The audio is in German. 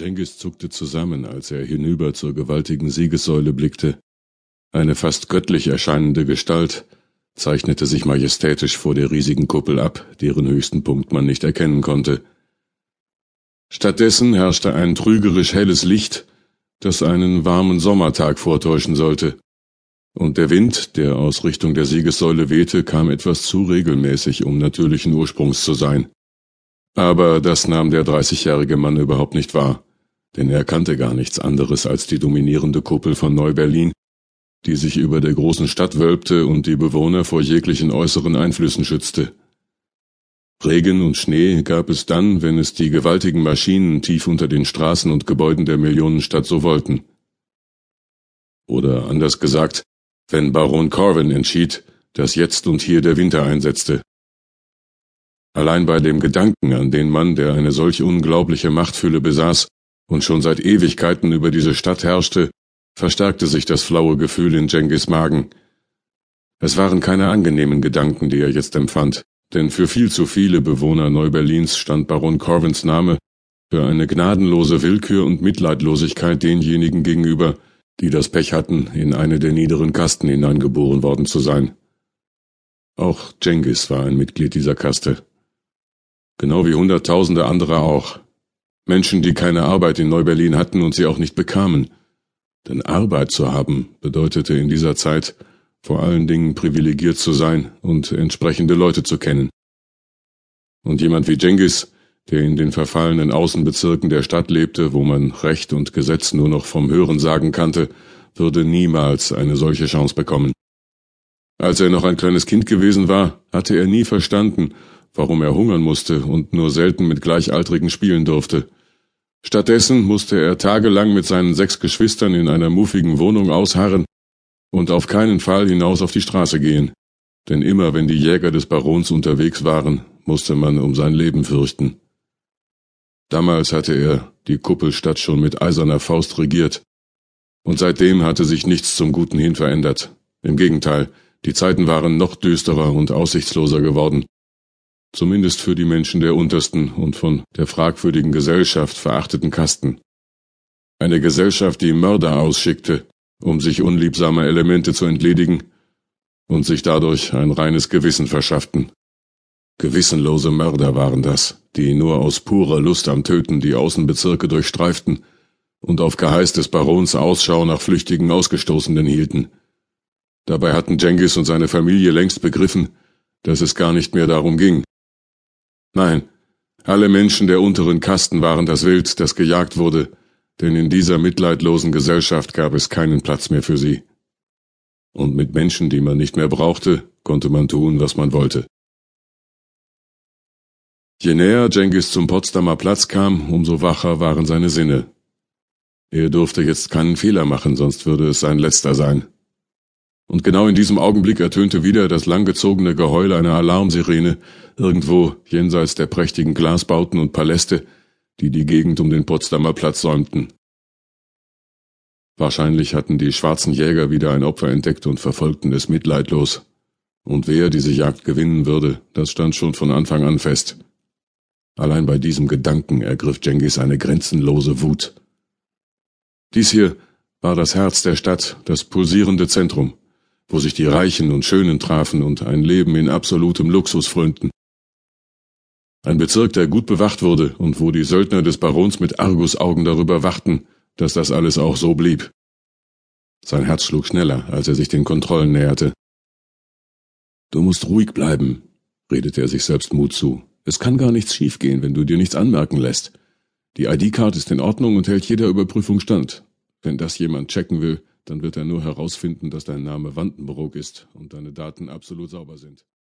Jengis zuckte zusammen, als er hinüber zur gewaltigen Siegessäule blickte. Eine fast göttlich erscheinende Gestalt zeichnete sich majestätisch vor der riesigen Kuppel ab, deren höchsten Punkt man nicht erkennen konnte. Stattdessen herrschte ein trügerisch helles Licht, das einen warmen Sommertag vortäuschen sollte. Und der Wind, der aus Richtung der Siegessäule wehte, kam etwas zu regelmäßig, um natürlichen Ursprungs zu sein. Aber das nahm der dreißigjährige Mann überhaupt nicht wahr, denn er kannte gar nichts anderes als die dominierende Kuppel von Neu-Berlin, die sich über der großen Stadt wölbte und die Bewohner vor jeglichen äußeren Einflüssen schützte. Regen und Schnee gab es dann, wenn es die gewaltigen Maschinen tief unter den Straßen und Gebäuden der Millionenstadt so wollten. Oder anders gesagt, wenn Baron Corwin entschied, dass jetzt und hier der Winter einsetzte. Allein bei dem Gedanken an den Mann, der eine solch unglaubliche Machtfülle besaß und schon seit Ewigkeiten über diese Stadt herrschte, verstärkte sich das flaue Gefühl in Jengis Magen. Es waren keine angenehmen Gedanken, die er jetzt empfand, denn für viel zu viele Bewohner Neuberlins stand Baron Corwins Name für eine gnadenlose Willkür und Mitleidlosigkeit denjenigen gegenüber, die das Pech hatten, in eine der niederen Kasten hineingeboren worden zu sein. Auch Jengis war ein Mitglied dieser Kaste genau wie Hunderttausende andere auch. Menschen, die keine Arbeit in Neu-Berlin hatten und sie auch nicht bekamen. Denn Arbeit zu haben bedeutete in dieser Zeit vor allen Dingen privilegiert zu sein und entsprechende Leute zu kennen. Und jemand wie Jengis, der in den verfallenen Außenbezirken der Stadt lebte, wo man Recht und Gesetz nur noch vom Hörensagen kannte, würde niemals eine solche Chance bekommen. Als er noch ein kleines Kind gewesen war, hatte er nie verstanden, warum er hungern musste und nur selten mit Gleichaltrigen spielen durfte. Stattdessen musste er tagelang mit seinen sechs Geschwistern in einer muffigen Wohnung ausharren und auf keinen Fall hinaus auf die Straße gehen, denn immer wenn die Jäger des Barons unterwegs waren, musste man um sein Leben fürchten. Damals hatte er die Kuppelstadt schon mit eiserner Faust regiert, und seitdem hatte sich nichts zum Guten hin verändert. Im Gegenteil, die Zeiten waren noch düsterer und aussichtsloser geworden zumindest für die Menschen der untersten und von der fragwürdigen Gesellschaft verachteten Kasten. Eine Gesellschaft, die Mörder ausschickte, um sich unliebsamer Elemente zu entledigen und sich dadurch ein reines Gewissen verschafften. Gewissenlose Mörder waren das, die nur aus purer Lust am Töten die Außenbezirke durchstreiften und auf Geheiß des Barons Ausschau nach flüchtigen Ausgestoßenen hielten. Dabei hatten Jengis und seine Familie längst begriffen, dass es gar nicht mehr darum ging, Nein, alle Menschen der unteren Kasten waren das Wild, das gejagt wurde, denn in dieser mitleidlosen Gesellschaft gab es keinen Platz mehr für sie. Und mit Menschen, die man nicht mehr brauchte, konnte man tun, was man wollte. Je näher Jengis zum Potsdamer Platz kam, umso wacher waren seine Sinne. Er durfte jetzt keinen Fehler machen, sonst würde es sein letzter sein. Und genau in diesem Augenblick ertönte wieder das langgezogene Geheul einer Alarmsirene, irgendwo jenseits der prächtigen Glasbauten und Paläste, die die Gegend um den Potsdamer Platz säumten. Wahrscheinlich hatten die schwarzen Jäger wieder ein Opfer entdeckt und verfolgten es mitleidlos. Und wer diese Jagd gewinnen würde, das stand schon von Anfang an fest. Allein bei diesem Gedanken ergriff Jengis eine grenzenlose Wut. Dies hier war das Herz der Stadt, das pulsierende Zentrum wo sich die Reichen und Schönen trafen und ein Leben in absolutem Luxus frönten. Ein Bezirk, der gut bewacht wurde und wo die Söldner des Barons mit Argusaugen darüber wachten, dass das alles auch so blieb. Sein Herz schlug schneller, als er sich den Kontrollen näherte. Du musst ruhig bleiben, redete er sich selbst Mut zu. Es kann gar nichts schiefgehen, wenn du dir nichts anmerken lässt. Die ID-Card ist in Ordnung und hält jeder Überprüfung stand. Wenn das jemand checken will, dann wird er nur herausfinden, dass dein Name Wandenbrook ist und deine Daten absolut sauber sind.